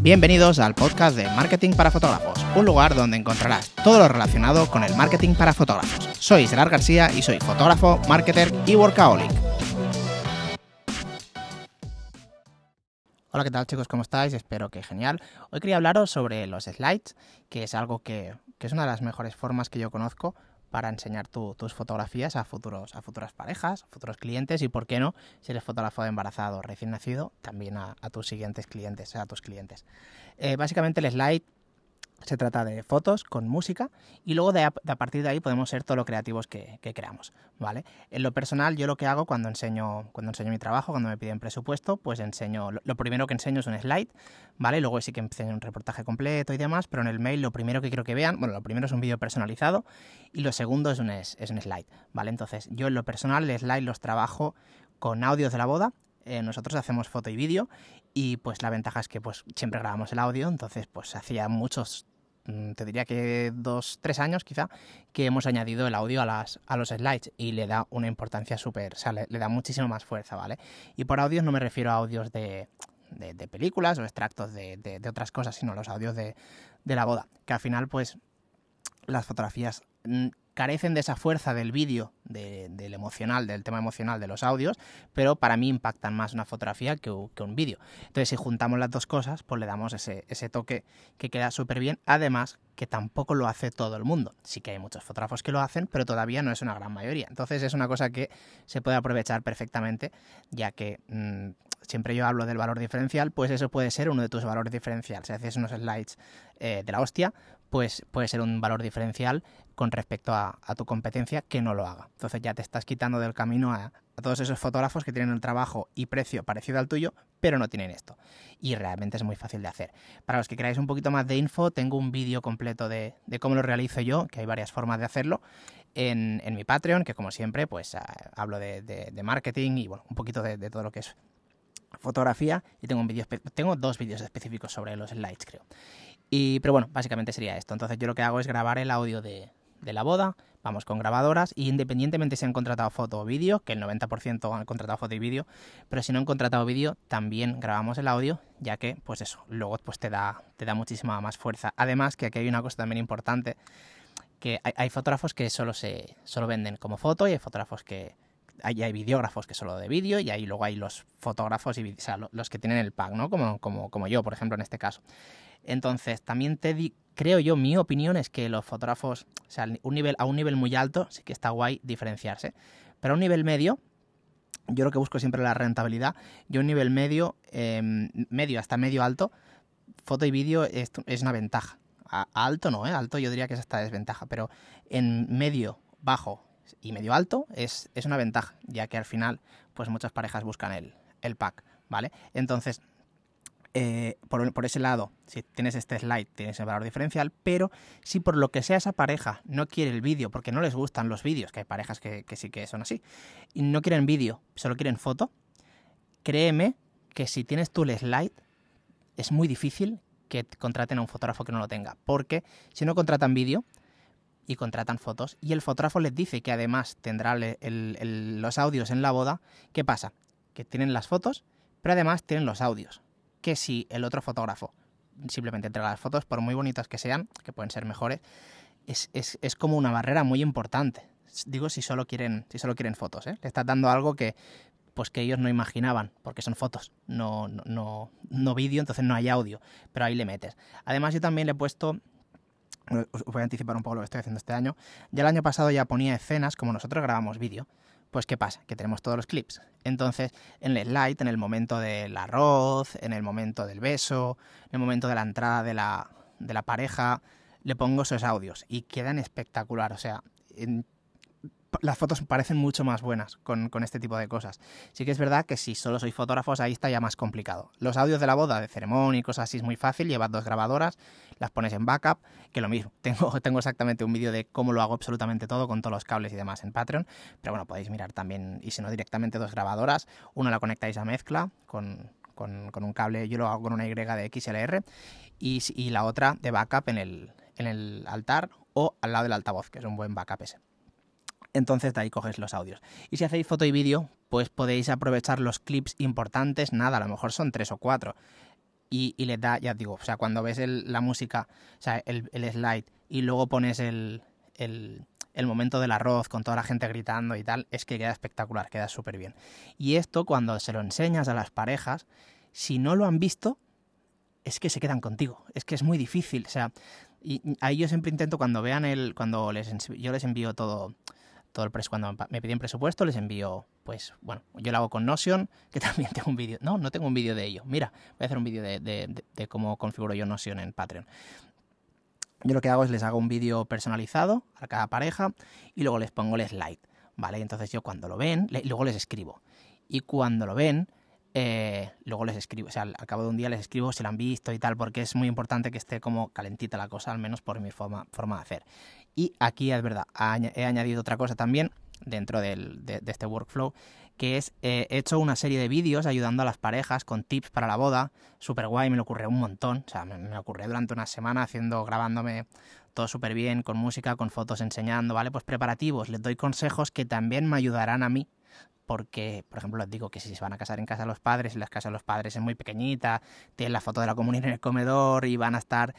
Bienvenidos al podcast de Marketing para Fotógrafos, un lugar donde encontrarás todo lo relacionado con el marketing para fotógrafos. Soy Gerard García y soy fotógrafo, marketer y workaholic. Hola, ¿qué tal chicos? ¿Cómo estáis? Espero que genial. Hoy quería hablaros sobre los slides, que es algo que, que es una de las mejores formas que yo conozco para enseñar tus fotografías a futuros a futuras parejas, a futuros clientes y, por qué no, si eres fotógrafo de embarazado recién nacido, también a, tus siguientes clientes, a tus clientes. Eh, básicamente el slide se trata de fotos con música y luego de a, partir de ahí podemos ser todo lo creativos que, que, creamos, ¿vale? En lo personal yo lo que hago cuando enseño, cuando enseño mi trabajo, cuando me piden presupuesto, pues enseño, lo, primero que enseño es un slide, ¿vale? Luego sí que enseño un reportaje completo y demás, pero en el mail lo primero que quiero que vean, bueno, lo primero es un vídeo personalizado y lo segundo es un, es, un slide, ¿vale? Entonces yo en lo personal el slide los trabajo con audios de la boda, eh, nosotros hacemos foto y vídeo y pues la ventaja es que pues siempre grabamos el audio, entonces pues hacía muchos mm, te diría que dos, tres años quizá, que hemos añadido el audio a, las, a los slides y le da una importancia súper, o sea, le, da muchísimo más fuerza, ¿vale? Y por audios no me refiero a audios de, de, películas o extractos de, otras cosas, sino los audios de, la boda, que al final pues las fotografías mm, carecen de esa fuerza del vídeo, del emocional, del tema emocional de los audios, pero para mí impactan más una fotografía que, un vídeo. Entonces, si juntamos las dos cosas, pues le damos ese, toque que queda súper bien. Además, que tampoco lo hace todo el mundo. Sí que hay muchos fotógrafos que lo hacen, pero todavía no es una gran mayoría. Entonces, es una cosa que se puede aprovechar perfectamente, ya que mm, siempre yo hablo del valor diferencial, pues eso puede ser uno de tus valores diferenciales. Si haces unos slides eh, de la hostia, pues puede ser un valor diferencial con respecto a, tu competencia que no lo haga. Entonces ya te estás quitando del camino a, todos esos fotógrafos que tienen un trabajo y precio parecido al tuyo, pero no tienen esto. Y realmente es muy fácil de hacer. Para los que queráis un poquito más de info, tengo un vídeo completo de, cómo lo realizo yo, que hay varias formas de hacerlo, en, mi Patreon, que como siempre, pues ah, hablo de, marketing y bueno, un poquito de, todo lo que es fotografía. Y tengo un vídeo, tengo dos vídeos específicos sobre los slides, creo. Y, pero bueno, básicamente sería esto. Entonces yo lo que hago es grabar el audio de, de la boda, vamos con grabadoras y independientemente si han contratado foto o vídeo, que el 90% han contratado foto y vídeo, pero si no han contratado vídeo, también grabamos el audio, ya que pues eso, luego pues te da, te da muchísima más fuerza. Además que aquí hay una cosa también importante, que hay, fotógrafos que solo se solo venden como foto y hay fotógrafos que hay, videógrafos que solo de vídeo y ahí luego hay los fotógrafos y los que tienen el pack, ¿no? Como, como, yo, por ejemplo, en este caso. Entonces, también te di creo yo, mi opinión es que los fotógrafos, o sea, a un nivel muy alto sí que está guay diferenciarse. Pero a un nivel medio, yo lo que busco siempre la rentabilidad. Yo a un nivel medio, em, medio hasta medio alto, foto y vídeo es, una ventaja. A, alto no, ¿eh? Alto yo diría que es hasta desventaja, pero en medio, bajo y medio alto es, es una ventaja, ya que al final, pues muchas parejas buscan el, el pack, ¿vale? Entonces, eh, por, ese lado, si tienes este slide, tienes el valor diferencial, pero si por lo que sea esa pareja no quiere el vídeo, porque no les gustan los vídeos, que hay parejas que, sí que son así, y no quieren vídeo, solo quieren foto, créeme que si tienes tú el slide, es muy difícil que contraten a un fotógrafo que no lo tenga, porque si no contratan vídeo y contratan fotos, y el fotógrafo les dice que además tendrá los audios en la boda, ¿qué pasa? Que tienen las fotos, pero además tienen los audios que si el otro fotógrafo simplemente entrega las fotos, por muy bonitas que sean, que pueden ser mejores, es, es, es como una barrera muy importante. Digo si solo quieren, si solo quieren fotos, ¿eh? Le estás dando algo que pues que ellos no imaginaban, porque son fotos, no, no, no, vídeo, entonces no hay audio, pero ahí le metes. Además, yo también le he puesto os voy a anticipar un poco lo que estoy haciendo este año. Ya el año pasado ya ponía escenas como nosotros grabamos vídeo. Pues ¿qué pasa? Que tenemos todos los clips. Entonces, en el light, en el momento del arroz, en el momento del beso, en el momento de la entrada de la, de la pareja, le pongo esos audios y quedan espectacular. O sea, las fotos parecen mucho más buenas con, este tipo de cosas. Sí que es verdad que si solo sois fotógrafos, ahí está ya más complicado. Los audios de la boda, de ceremonia y cosas así es muy fácil, llevad dos grabadoras, las pones en backup, que lo mismo. Tengo, tengo exactamente un vídeo de cómo lo hago absolutamente todo con todos los cables y demás en Patreon, pero bueno, podéis mirar también, y si no directamente dos grabadoras, una la conectáis a mezcla con, un cable, yo lo hago con una Y de XLR, y, y la otra de backup en el, en el altar o al lado del altavoz, que es un buen backup ese. Entonces de ahí coges los audios. Y si hacéis foto y vídeo, pues podéis aprovechar los clips importantes, nada, a lo mejor son tres o cuatro. y, y les da, ya digo, o sea, cuando ves la música, o sea, el, slide y luego pones el, el, el, momento del arroz con toda la gente gritando y tal, es que queda espectacular, queda súper bien. Y esto cuando se lo enseñas a las parejas, si no lo han visto, es que se quedan contigo, es que es muy difícil, o sea, y ahí yo siempre intento cuando vean el, cuando les, yo les envío todo, todo el cuando me piden presupuesto les envío, pues bueno, yo lo hago con Notion, que también tengo un vídeo, no, no tengo un vídeo de ello, mira, voy a hacer un vídeo de, de, cómo configuro yo Notion en Patreon. Yo lo que hago es les hago un vídeo personalizado a cada pareja y luego les pongo el slide, ¿vale? Entonces yo cuando lo ven, luego les escribo. Y cuando lo ven, eh, luego les escribo, o sea, al, cabo de un día les escribo si lo han visto y tal, porque es muy importante que esté como calentita la cosa, al menos por mi forma, forma de hacer. Y aquí es verdad, he añadido otra cosa también dentro de, este workflow, que es, eh, he hecho una serie de vídeos ayudando a las parejas con tips para la boda, súper guay, me lo ocurrió un montón, o sea, me, me ocurrió durante una semana haciendo, grabándome todo súper bien, con música, con fotos enseñando, ¿vale? Pues preparativos, les doy consejos que también me ayudarán a mí porque, por ejemplo, les digo que si se van a casar en casa de los padres y la casa de los padres es muy pequeñita, tienen la foto de la comunidad en el comedor y van a estar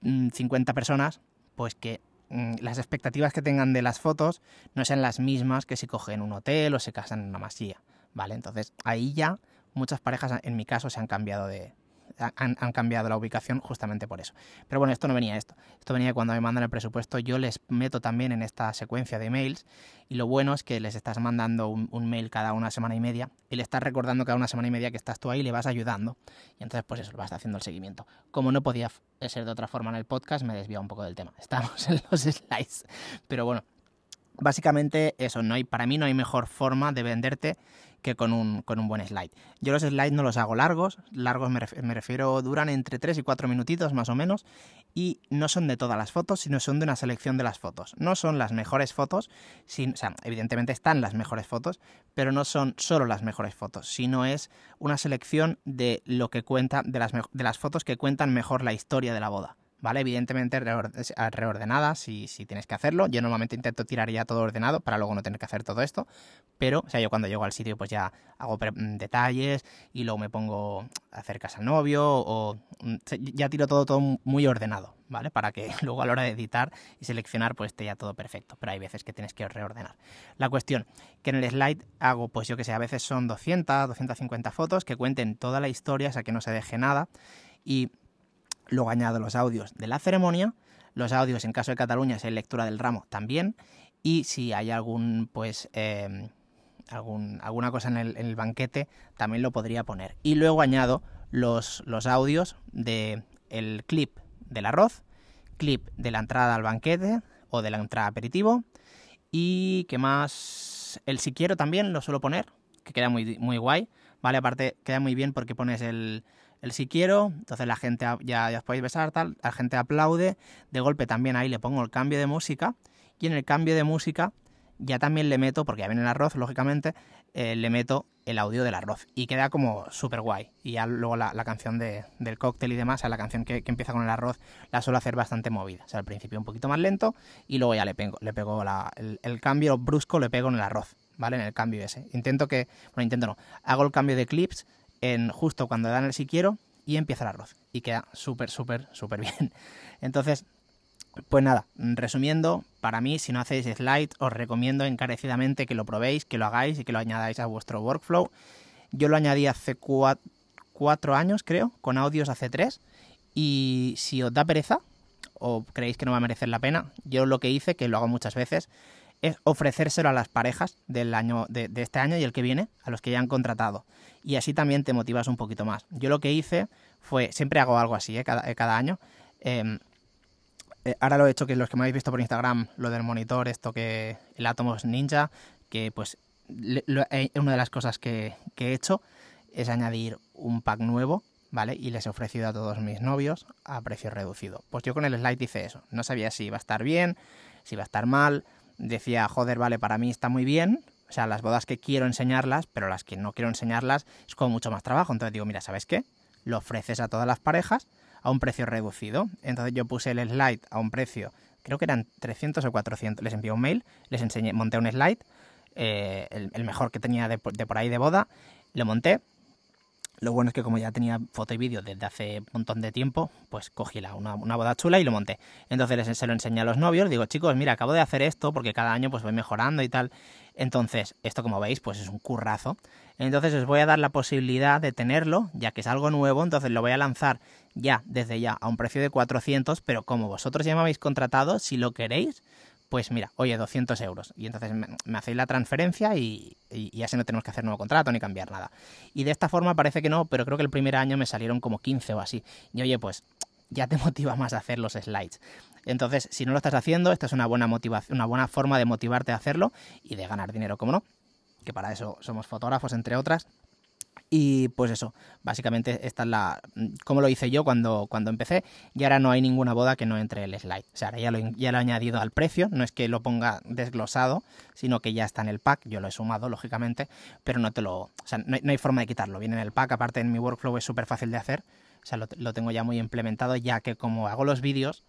50 mm, personas, pues que Mm, las expectativas que tengan de las fotos no sean las mismas que si cogen un hotel o se casan en una masía, ¿vale? Entonces ahí ya muchas parejas, en mi caso, se han cambiado de, han, cambiado la ubicación justamente por eso. Pero bueno, esto no venía esto. Esto venía cuando me mandan el presupuesto. Yo les meto también en esta secuencia de mails y lo bueno es que les estás mandando un, mail cada una semana y media y le estás recordando cada una semana y media que estás tú ahí y le vas ayudando. Y entonces pues eso, vas haciendo el seguimiento. Como no podía ser de otra forma en el podcast, me desvía un poco del tema. Estamos en los slides. Pero bueno, básicamente eso, no hay, para mí no hay mejor forma de venderte que con un, con un buen slide. Yo los slides no los hago largos, largos me, refiero, duran entre 3 y 4 minutitos más o menos, y no son de todas las fotos, sino son de una selección de las fotos. No son las mejores fotos, o sea, evidentemente están las mejores fotos, pero no son solo las mejores fotos, sino es una selección de lo que cuenta, de las, de las fotos que cuentan mejor la historia de la boda. ¿Vale? Evidentemente reordenada si, si tienes que hacerlo. Yo normalmente intento tirar ya todo ordenado para luego no tener que hacer todo esto. Pero, o sea, yo cuando llego al sitio pues ya hago mm, detalles y luego me pongo a hacer casa al novio o mm, ya tiro todo, todo muy ordenado, ¿vale? Para que luego a la hora de editar y seleccionar pues esté ya todo perfecto. Pero hay veces que tienes que reordenar. La cuestión, que en el slide hago pues yo que sé, a veces son 200, 250 fotos que cuenten toda la historia, o sea, que no se deje nada. Y Luego añado los audios de la ceremonia, los audios en caso de Cataluña, si hay lectura del ramo también, y si hay algún, pues, em, algún, alguna cosa en el, banquete, también lo podría poner. Y luego añado los, los audios del el clip del arroz, clip de la entrada al banquete o de la entrada aperitivo, y que más, el si quiero también lo suelo poner, que queda muy, muy guay, ¿vale? Aparte queda muy bien porque pones el el si quiero, entonces la gente ya, ya os podéis besar, tal, la gente aplaude, de golpe también ahí le pongo el cambio de música y en el cambio de música ya también le meto, porque ya viene el arroz, lógicamente, eh, le meto el audio del arroz y queda como súper guay. Y ya luego la, canción de, del cóctel y demás, o sea, la canción que, empieza con el arroz, la suelo hacer bastante movida. O sea, al principio un poquito más lento y luego ya le pego, le pego el, el, cambio brusco, le pego en el arroz, ¿vale? En el cambio ese. Intento que, bueno, intento no, hago el cambio de clips en justo cuando dan el si quiero y empieza el arroz. Y queda súper, súper, súper bien. Entonces, pues nada, resumiendo, para mí, si no hacéis slide, os recomiendo encarecidamente que lo probéis, que lo hagáis y que lo añadáis a vuestro workflow. Yo lo añadí hace cuatro años, creo, con audios hace tres. Y si os da pereza, o creéis que no va a merecer la pena, yo lo que hice, que lo hago muchas veces, es ofrecérselo a las parejas del año, de, este año y el que viene, a los que ya han contratado. Y así también te motivas un poquito más. Yo lo que hice fue, siempre hago algo así, ¿eh? cada, cada, año. Em, eh, ahora lo he hecho, que los que me habéis visto por Instagram, lo del monitor, esto que el Atomos Ninja, que pues eh, una de las cosas que, que he hecho es añadir un pack nuevo ¿vale? Y les he ofrecido a todos mis novios a precio reducido. Pues yo con el slide hice eso. No sabía si iba a estar bien, si iba a estar mal, decía, joder, vale, para mí está muy bien, o sea, las bodas que quiero enseñarlas, pero las que no quiero enseñarlas es como mucho más trabajo. Entonces digo, mira, ¿sabes qué? Lo ofreces a todas las parejas a un precio reducido. Entonces yo puse el slide a un precio, creo que eran 300 o 400. Les envié un mail, les enseñé, monté un slide, eh, el, mejor que tenía de, por ahí de boda, lo monté Lo bueno es que como ya tenía foto y vídeo desde hace un montón de tiempo, pues cogí la, una, una, boda chula y lo monté. Entonces se lo enseñé a los novios, digo, chicos, mira, acabo de hacer esto porque cada año pues voy mejorando y tal. Entonces, esto como veis, pues es un currazo. Entonces os voy a dar la posibilidad de tenerlo, ya que es algo nuevo, entonces lo voy a lanzar ya, desde ya, a un precio de 400, pero como vosotros ya me habéis contratado, si lo queréis, pues mira, oye, 200 euros. Y entonces me, hacéis la transferencia y, y, así no tenemos que hacer nuevo contrato ni cambiar nada. Y de esta forma parece que no, pero creo que el primer año me salieron como 15 o así. Y oye, pues ya te motiva más a hacer los slides. Entonces, si no lo estás haciendo, esta es una buena motivación, una buena forma de motivarte a hacerlo y de ganar dinero, como no, que para eso somos fotógrafos, entre otras. Y pues eso, básicamente esta es la. como lo hice yo cuando, cuando empecé. Y ahora no hay ninguna boda que no entre el slide. O sea, ahora ya lo, ya he añadido al precio. No es que lo ponga desglosado, sino que ya está en el pack. Yo lo he sumado, lógicamente, pero no te lo. O sea, no hay, forma de quitarlo. Viene en el pack. Aparte, en mi workflow es súper fácil de hacer. O sea, lo, lo tengo ya muy implementado, ya que como hago los vídeos,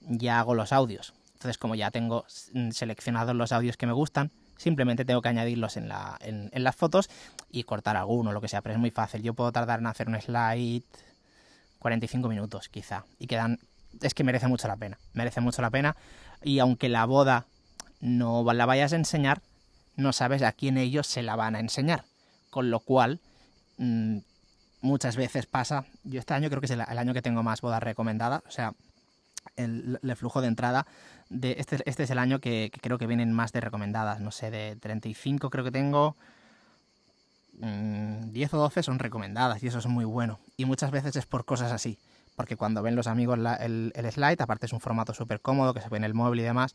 ya hago los audios. Entonces, como ya tengo seleccionados los audios que me gustan, simplemente tengo que añadirlos en, la, en, las fotos y cortar alguno, lo que sea, pero es muy fácil. Yo puedo tardar en hacer un slide 45 minutos quizá y quedan... Es que merece mucho la pena, merece mucho la pena y aunque la boda no la vayas a enseñar, no sabes a quién ellos se la van a enseñar. Con lo cual, mm, muchas veces pasa, yo este año creo que es el, año que tengo más bodas recomendadas, o sea, el, el, flujo de entrada este, este, es el año que, creo que vienen más de recomendadas, no sé, de 35 creo que tengo, 10 mm, o 12 son recomendadas y eso es muy bueno. Y muchas veces es por cosas así, porque cuando ven los amigos el, slide, aparte es un formato súper cómodo que se ve en el móvil y demás,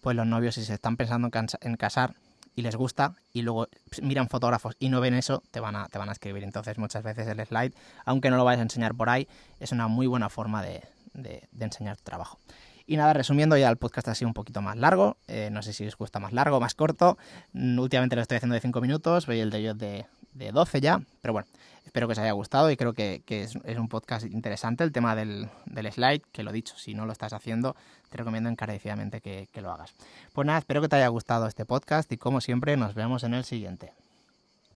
pues los novios si se están pensando en, casar y les gusta y luego miran fotógrafos y no ven eso, te van a, te van a escribir. Entonces muchas veces el slide, aunque no lo vayas a enseñar por ahí, es una muy buena forma de, de enseñar tu trabajo. Y nada, resumiendo, ya el podcast ha sido un poquito más largo. Eh, no sé si os gusta más largo más corto. Mm, últimamente lo estoy haciendo de 5 minutos, veis el de ellos de, de 12 ya. Pero bueno, espero que os haya gustado y creo que, es, un podcast interesante el tema del, slide, que lo dicho, si no lo estás haciendo, te recomiendo encarecidamente que lo hagas. Pues nada, espero que te haya gustado este podcast y como siempre nos vemos en el siguiente.